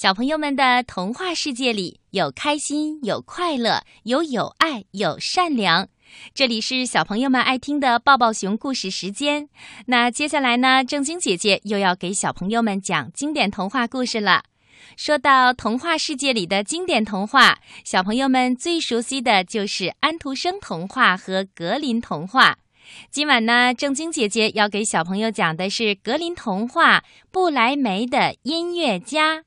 小朋友们的童话世界里有开心，有快乐，有友爱，有善良。这里是小朋友们爱听的抱抱熊故事时间。那接下来呢，正晶姐姐又要给小朋友们讲经典童话故事了。说到童话世界里的经典童话，小朋友们最熟悉的就是安徒生童话和格林童话。今晚呢，正晶姐姐要给小朋友讲的是格林童话《布莱梅的音乐家》。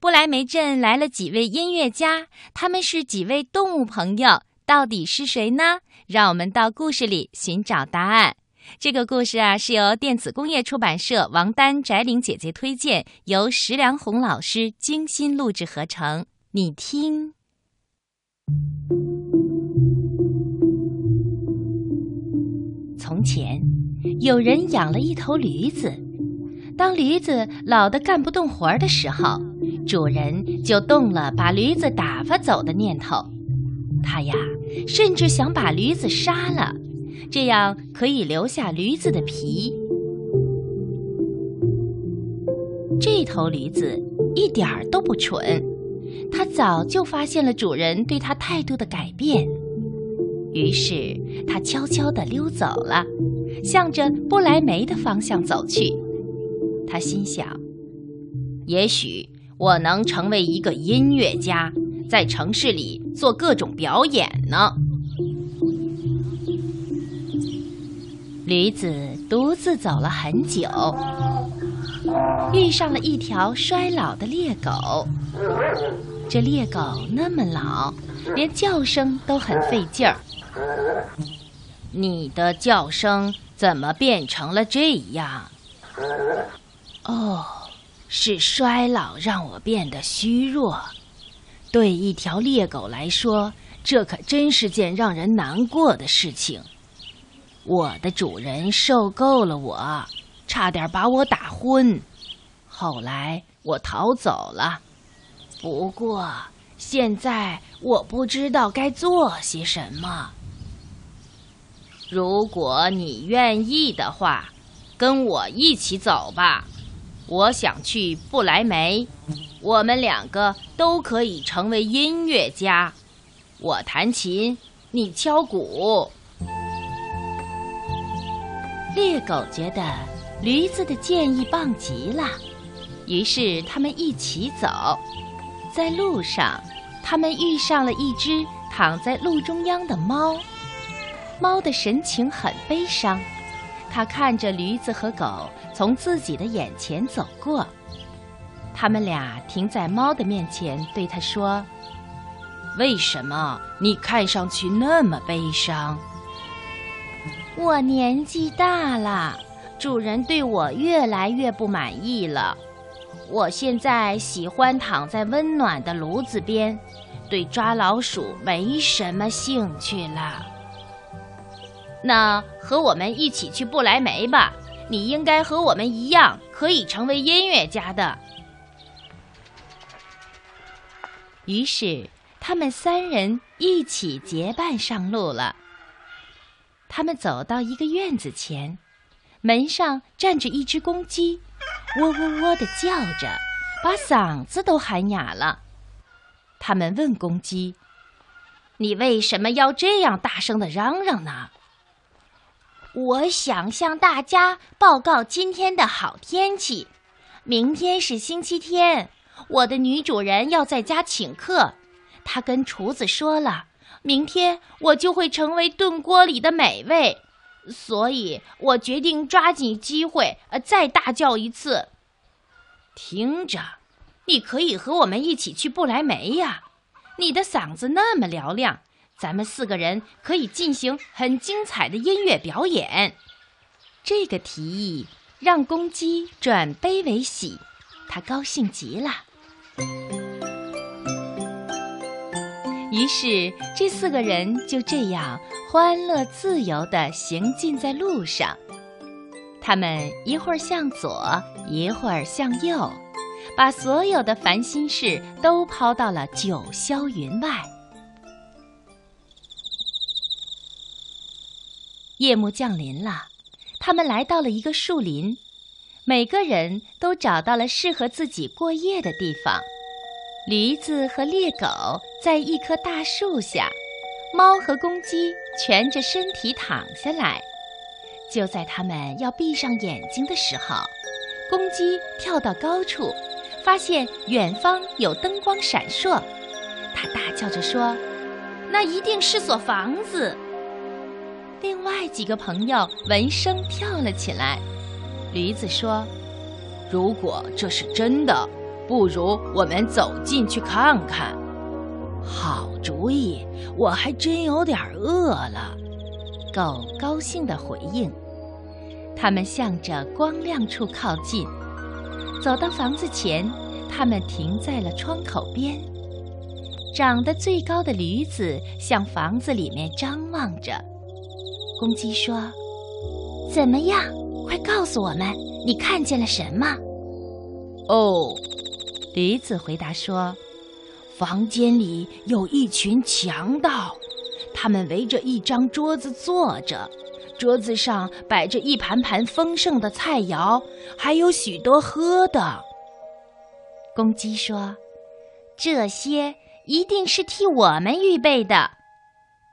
布莱梅镇来了几位音乐家，他们是几位动物朋友，到底是谁呢？让我们到故事里寻找答案。这个故事啊，是由电子工业出版社王丹、翟玲姐姐推荐，由石良红老师精心录制合成。你听，从前有人养了一头驴子，当驴子老的干不动活的时候。主人就动了把驴子打发走的念头，他呀，甚至想把驴子杀了，这样可以留下驴子的皮。这头驴子一点儿都不蠢，它早就发现了主人对它态度的改变，于是它悄悄地溜走了，向着不来梅的方向走去。他心想，也许。我能成为一个音乐家，在城市里做各种表演呢。驴子独自走了很久，遇上了一条衰老的猎狗。这猎狗那么老，连叫声都很费劲儿。你的叫声怎么变成了这样？哦。是衰老让我变得虚弱，对一条猎狗来说，这可真是件让人难过的事情。我的主人受够了我，差点把我打昏，后来我逃走了。不过现在我不知道该做些什么。如果你愿意的话，跟我一起走吧。我想去不来梅，我们两个都可以成为音乐家。我弹琴，你敲鼓。猎狗觉得驴子的建议棒极了，于是他们一起走。在路上，他们遇上了一只躺在路中央的猫，猫的神情很悲伤。他看着驴子和狗从自己的眼前走过，他们俩停在猫的面前，对他说：“为什么你看上去那么悲伤？”我年纪大了，主人对我越来越不满意了。我现在喜欢躺在温暖的炉子边，对抓老鼠没什么兴趣了。那和我们一起去不来梅吧，你应该和我们一样可以成为音乐家的。于是，他们三人一起结伴上路了。他们走到一个院子前，门上站着一只公鸡，喔喔喔的叫着，把嗓子都喊哑了。他们问公鸡：“你为什么要这样大声的嚷嚷呢？”我想向大家报告今天的好天气。明天是星期天，我的女主人要在家请客。她跟厨子说了，明天我就会成为炖锅里的美味，所以我决定抓紧机会，呃，再大叫一次。听着，你可以和我们一起去不来梅呀，你的嗓子那么嘹亮。咱们四个人可以进行很精彩的音乐表演。这个提议让公鸡转悲为喜，他高兴极了。于是，这四个人就这样欢乐自由地行进在路上。他们一会儿向左，一会儿向右，把所有的烦心事都抛到了九霄云外。夜幕降临了，他们来到了一个树林，每个人都找到了适合自己过夜的地方，驴子和猎狗在一棵大树下，猫和公鸡蜷着身体躺下来。就在他们要闭上眼睛的时候，公鸡跳到高处，发现远方有灯光闪烁，它大叫着说：“那一定是所房子。”另外几个朋友闻声跳了起来。驴子说：“如果这是真的。”不如我们走进去看看。好主意，我还真有点饿了。狗高兴地回应。他们向着光亮处靠近，走到房子前，他们停在了窗口边。长得最高的驴子向房子里面张望着。公鸡说：“怎么样？快告诉我们，你看见了什么？”哦。驴子回答说：“房间里有一群强盗，他们围着一张桌子坐着，桌子上摆着一盘盘丰盛的菜肴，还有许多喝的。”公鸡说：“这些一定是替我们预备的。”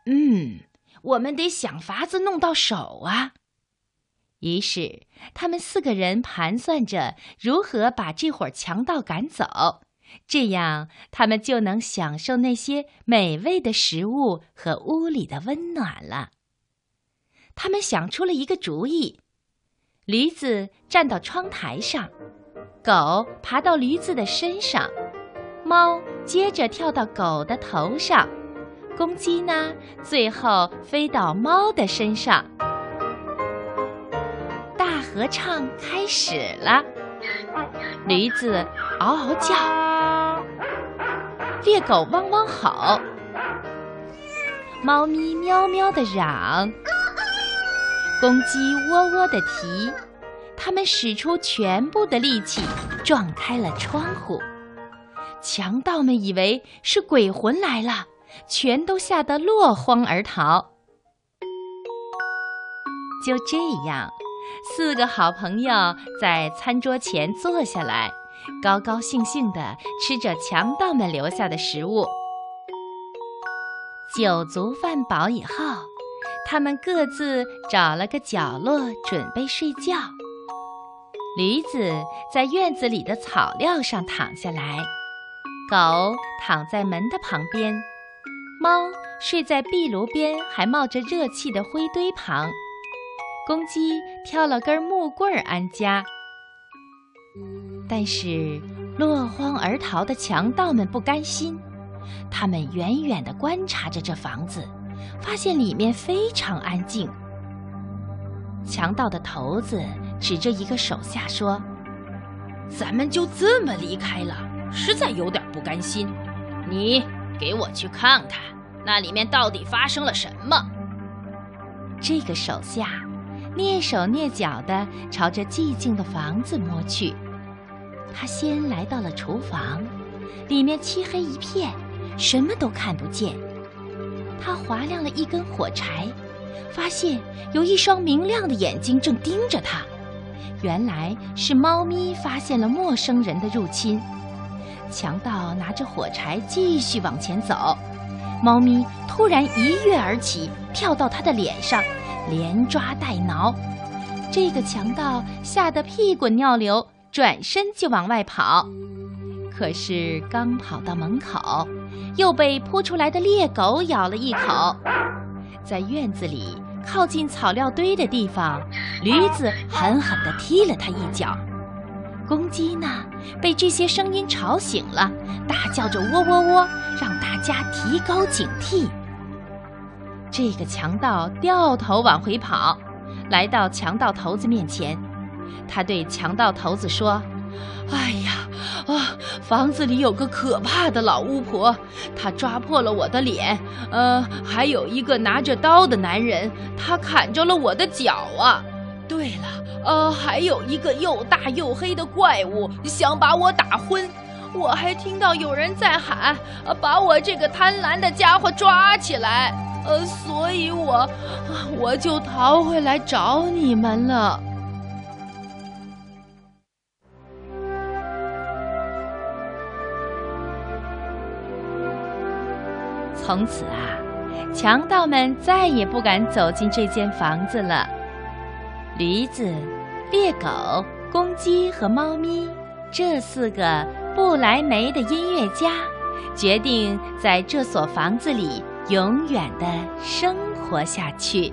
嗯，我们得想法子弄到手啊。于是，他们四个人盘算着如何把这伙强盗赶走，这样他们就能享受那些美味的食物和屋里的温暖了。他们想出了一个主意：驴子站到窗台上，狗爬到驴子的身上，猫接着跳到狗的头上，公鸡呢，最后飞到猫的身上。大合唱开始了，驴子嗷嗷叫，猎狗汪汪吼，猫咪喵喵的嚷，公鸡喔喔的啼。它们使出全部的力气撞开了窗户，强盗们以为是鬼魂来了，全都吓得落荒而逃。就这样。四个好朋友在餐桌前坐下来，高高兴兴地吃着强盗们留下的食物。酒足饭饱以后，他们各自找了个角落准备睡觉。驴子在院子里的草料上躺下来，狗躺在门的旁边，猫睡在壁炉边还冒着热气的灰堆旁。公鸡挑了根木棍儿安家，但是落荒而逃的强盗们不甘心，他们远远地观察着这房子，发现里面非常安静。强盗的头子指着一个手下说：“咱们就这么离开了，实在有点不甘心。你给我去看看，那里面到底发生了什么？”这个手下。蹑手蹑脚地朝着寂静的房子摸去。他先来到了厨房，里面漆黑一片，什么都看不见。他划亮了一根火柴，发现有一双明亮的眼睛正盯着他。原来是猫咪发现了陌生人的入侵。强盗拿着火柴继续往前走，猫咪突然一跃而起，跳到他的脸上。连抓带挠，这个强盗吓得屁滚尿流，转身就往外跑。可是刚跑到门口，又被扑出来的猎狗咬了一口。在院子里靠近草料堆的地方，驴子狠狠地踢了他一脚。公鸡呢，被这些声音吵醒了，大叫着喔喔喔，让大家提高警惕。这个强盗掉头往回跑，来到强盗头子面前，他对强盗头子说：“哎呀，啊，房子里有个可怕的老巫婆，她抓破了我的脸，呃，还有一个拿着刀的男人，他砍着了我的脚啊。对了，呃，还有一个又大又黑的怪物，想把我打昏。我还听到有人在喊：把我这个贪婪的家伙抓起来。”呃，所以我我就逃回来找你们了。从此啊，强盗们再也不敢走进这间房子了。驴子、猎狗、公鸡和猫咪这四个不来梅的音乐家，决定在这所房子里永远的生活下去。